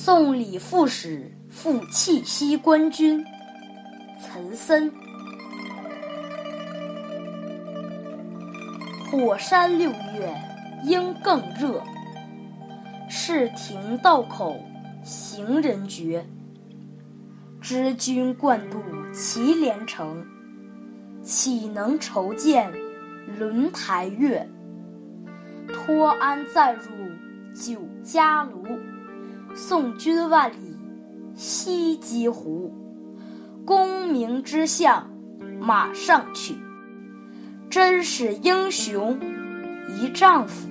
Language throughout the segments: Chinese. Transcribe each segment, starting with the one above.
送李副使赴契西观军，岑参。火山六月应更热，是亭道口行人绝。知君惯度祁连城，岂能愁见轮台月？托安暂入酒家庐，送君万里西击胡。功名之相马上取，真是英雄一丈夫。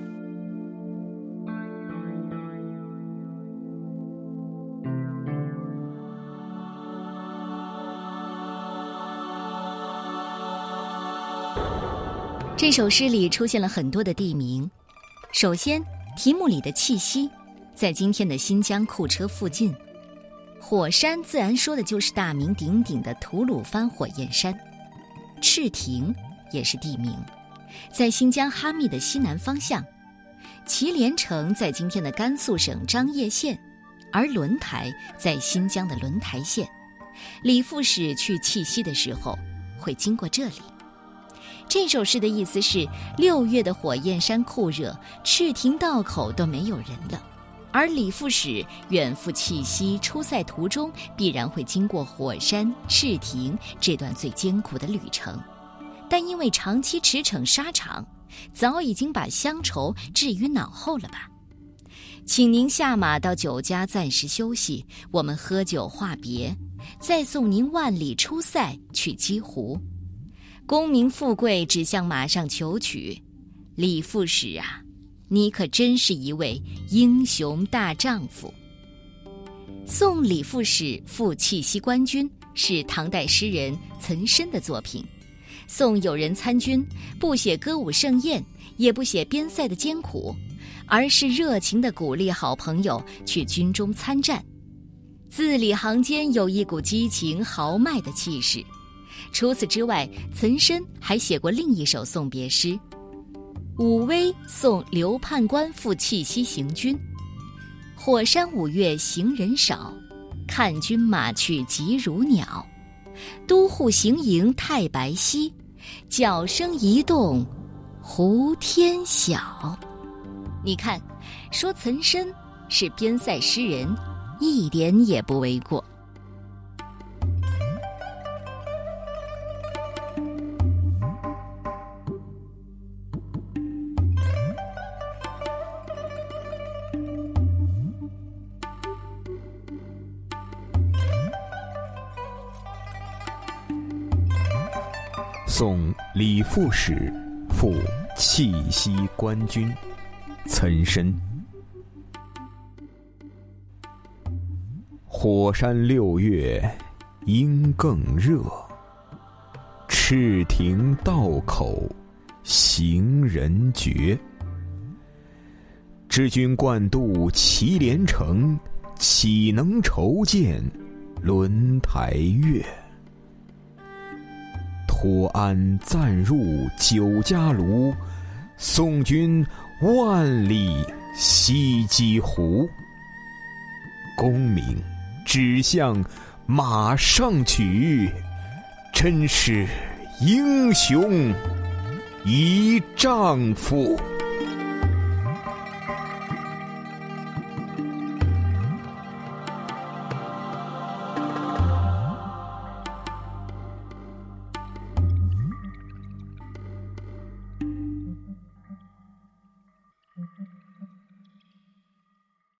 这首诗里出现了很多的地名。首先，题目里的气息，在今天的新疆库车附近。火山自然说的就是大名鼎鼎的吐鲁番火焰山。赤亭也是地名，在新疆哈密的西南方向。祁连城在今天的甘肃省张掖县，而轮台在新疆的轮台县。李副使去契西的时候，会经过这里。这首诗的意思是：六月的火焰山酷热，赤亭道口都没有人了。而李副使远赴契西出塞途中，必然会经过火山赤亭这段最艰苦的旅程。但因为长期驰骋沙场，早已经把乡愁置于脑后了吧？请您下马到酒家暂时休息，我们喝酒话别，再送您万里出塞去鸡湖。功名富贵只向马上求取，李副使啊，你可真是一位英雄大丈夫。送李副使赴契西官军是唐代诗人岑参的作品。送友人参军，不写歌舞盛宴，也不写边塞的艰苦，而是热情地鼓励好朋友去军中参战，字里行间有一股激情豪迈的气势。除此之外，岑参还写过另一首送别诗：武威送刘判官赴契西行军，火山五月行人少，看军马去急如鸟。都护行营太白溪，角声一动，胡天晓。你看，说岑参是边塞诗人，一点也不为过。送李副使赴契西官军，岑参。火山六月应更热，赤亭道口行人绝。知君惯渡祁连城，岂能愁见轮台月？托安暂入酒家庐，送君万里西击胡。功名只向马上取，真是英雄一丈夫。